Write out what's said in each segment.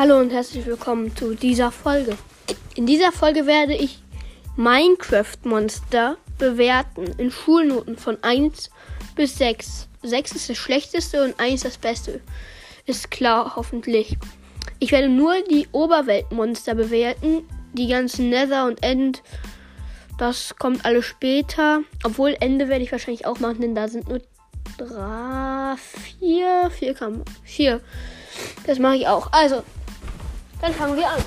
Hallo und herzlich willkommen zu dieser Folge. In dieser Folge werde ich Minecraft-Monster bewerten in Schulnoten von 1 bis 6. 6 ist das schlechteste und 1 das beste. Ist klar, hoffentlich. Ich werde nur die Oberweltmonster bewerten. Die ganzen Nether und End, das kommt alles später. Obwohl Ende werde ich wahrscheinlich auch machen, denn da sind nur drei, vier, vier kann vier. Das mache ich auch. Also, dann fangen wir an.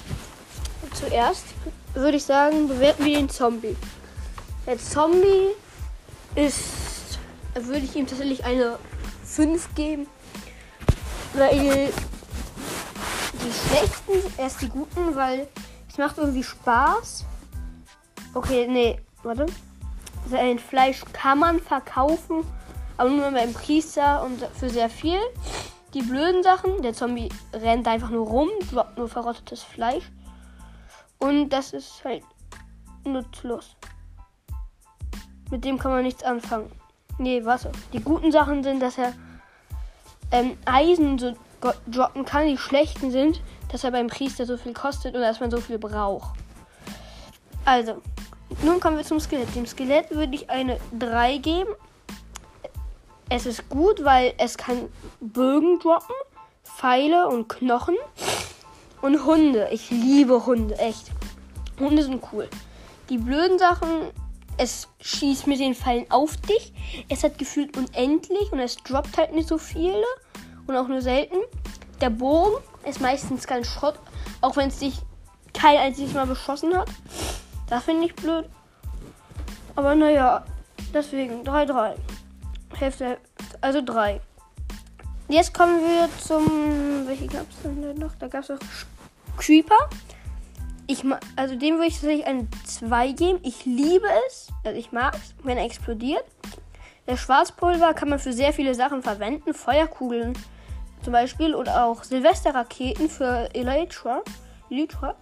Zuerst würde ich sagen, bewerten wir den Zombie. Der Zombie ist, würde ich ihm tatsächlich eine 5 geben, weil die schlechten erst die guten, weil es macht irgendwie Spaß. Okay, nee, warte. Sein Fleisch kann man verkaufen, aber nur beim Priester und für sehr viel. Die blöden Sachen, der Zombie rennt einfach nur rum, droppt nur verrottetes Fleisch. Und das ist halt nutzlos. Mit dem kann man nichts anfangen. Nee, Wasser. Die guten Sachen sind, dass er ähm, Eisen so droppen kann. Die schlechten sind, dass er beim Priester so viel kostet und dass man so viel braucht. Also, nun kommen wir zum Skelett. Dem Skelett würde ich eine 3 geben. Es ist gut, weil es kann Bögen droppen, Pfeile und Knochen. Und Hunde. Ich liebe Hunde, echt. Hunde sind cool. Die blöden Sachen, es schießt mit den Pfeilen auf dich. Es hat gefühlt unendlich und es droppt halt nicht so viele und auch nur selten. Der Bogen ist meistens kein Schrott, auch wenn es dich kein einziges Mal beschossen hat. Das finde ich blöd. Aber naja, deswegen 3-3. Hälfte, also 3. Jetzt kommen wir zum. Welche gab es denn noch? Da gab es auch Creeper. Ich, also dem würde ich tatsächlich eine 2 geben. Ich liebe es. Also ich mag es, wenn er explodiert. Der Schwarzpulver kann man für sehr viele Sachen verwenden. Feuerkugeln zum Beispiel oder auch Silvesterraketen für Elytra. Elytra.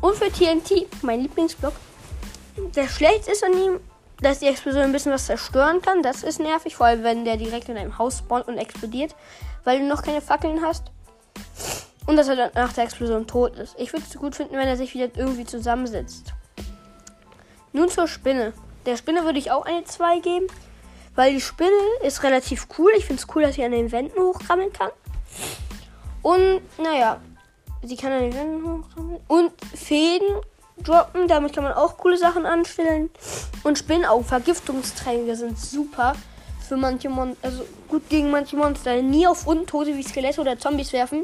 Und für TNT, mein Lieblingsblock. Der schlecht ist an ihm, dass die Explosion ein bisschen was zerstören kann. Das ist nervig, vor allem wenn der direkt in einem Haus spawnt und explodiert, weil du noch keine Fackeln hast. Und dass er dann nach der Explosion tot ist. Ich würde es gut finden, wenn er sich wieder irgendwie zusammensetzt. Nun zur Spinne. Der Spinne würde ich auch eine 2 geben, weil die Spinne ist relativ cool. Ich finde es cool, dass sie an den Wänden hochrammeln kann. Und naja, sie kann an den Wänden hochrammeln. Und Fäden droppen. Damit kann man auch coole Sachen anstellen. Und Spinnenaugen, Vergiftungstränke sind super für manche Monster, also gut gegen manche Monster. Nie auf Untote wie Skelette oder Zombies werfen.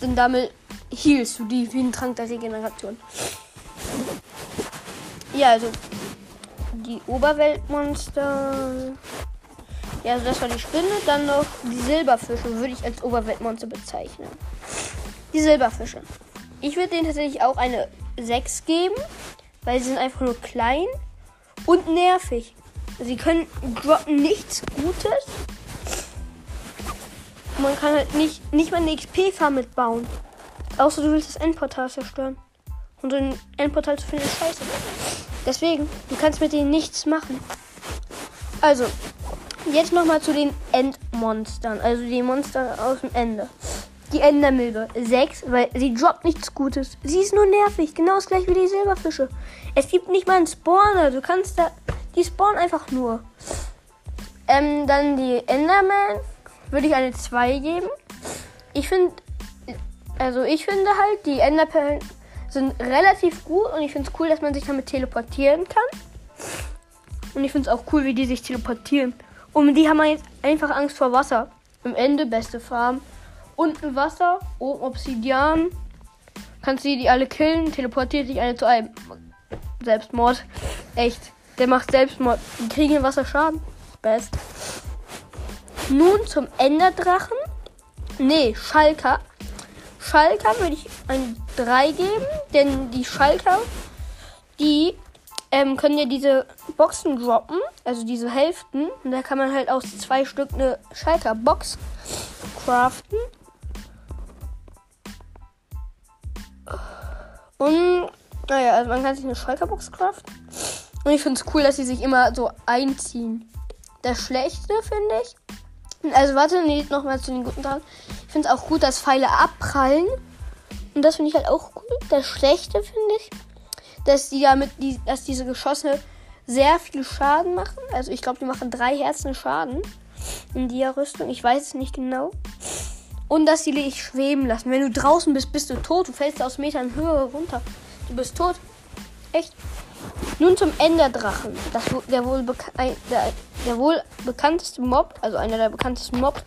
Denn damit healst du die wie ein Trank der Regeneration. Ja, also die Oberweltmonster. Ja, also das war die Spinne. Dann noch die Silberfische würde ich als Oberweltmonster bezeichnen. Die Silberfische. Ich würde denen tatsächlich auch eine 6 geben, weil sie sind einfach nur klein und nervig. Sie können droppen nichts Gutes. Man kann halt nicht, nicht mal eine XP-Farm mitbauen. Außer du willst das Endportal zerstören. Und ein Endportal zu finden ist scheiße. Deswegen, du kannst mit denen nichts machen. Also, jetzt nochmal zu den Endmonstern. Also die Monster aus dem Ende die Endermilbe. 6, weil sie droppt nichts Gutes. Sie ist nur nervig, genau das gleiche wie die Silberfische. Es gibt nicht mal einen Spawner. Du kannst da. Die spawnen einfach nur. Ähm, dann die Enderman würde ich eine 2 geben. Ich finde. Also ich finde halt, die Enderperlen sind relativ gut und ich finde es cool, dass man sich damit teleportieren kann. Und ich finde es auch cool, wie die sich teleportieren. Und die haben jetzt einfach Angst vor Wasser. Im Ende beste Farm. Unten Wasser, oben Obsidian. Kannst du die alle killen, teleportiert sich eine zu einem Selbstmord. Echt. Der macht Selbstmord. Die kriegen im Wasser Schaden. Best. Nun zum Enderdrachen. Nee, Schalker. Schalker würde ich ein 3 geben, denn die Schalker, die ähm, können ja diese Boxen droppen, also diese Hälften. Und da kann man halt aus zwei Stück eine Schalker-Box craften. Und, naja, also man kann sich eine Schalterbox craften. Und ich finde es cool, dass sie sich immer so einziehen. Das Schlechte finde ich. Also warte, nee, nochmal zu den guten Sachen. Ich finde es auch gut, dass Pfeile abprallen Und das finde ich halt auch cool. Das Schlechte finde ich, dass die damit, die, dass diese Geschosse sehr viel Schaden machen. Also ich glaube, die machen drei Herzen Schaden in der Rüstung. Ich weiß es nicht genau. Und dass sie dich schweben lassen. Wenn du draußen bist, bist du tot. Du fällst aus Metern Höhe runter. Du bist tot. Echt. Nun zum Enderdrachen. Das, der, wohl der, der wohl bekannteste Mob, also einer der bekanntesten Mobs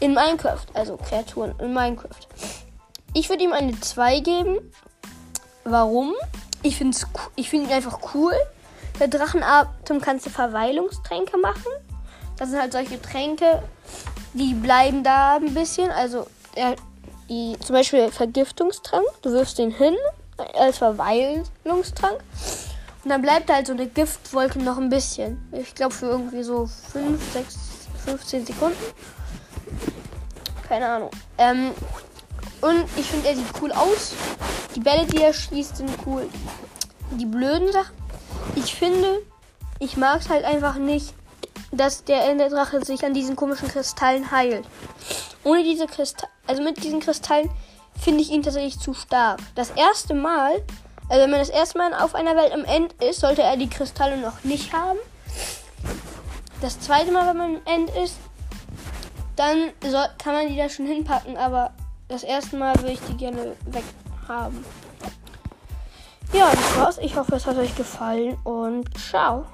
in Minecraft. Also Kreaturen in Minecraft. Ich würde ihm eine 2 geben. Warum? Ich finde ich find ihn einfach cool. Der Drachenatem kannst du Verweilungstränke machen. Das sind halt solche Tränke, die bleiben da ein bisschen. Also der, die, zum Beispiel Vergiftungstrank. Du wirfst den hin als Verweilungstrank. Und dann bleibt halt so eine Giftwolke noch ein bisschen. Ich glaube für irgendwie so 5, 6, 15 Sekunden. Keine Ahnung. Ähm, und ich finde, er sieht cool aus. Die Bälle, die er schießt, sind cool. Die blöden Sachen. Ich finde, ich mag es halt einfach nicht, dass der Enderdrache sich an diesen komischen Kristallen heilt. Ohne diese Kristalle, also mit diesen Kristallen finde ich ihn tatsächlich zu stark. Das erste Mal, also wenn man das erste Mal auf einer Welt am End ist, sollte er die Kristalle noch nicht haben. Das zweite Mal, wenn man am End ist, dann soll, kann man die da schon hinpacken, aber das erste Mal würde ich die gerne weg haben. Ja, das war's. Ich hoffe, es hat euch gefallen und ciao.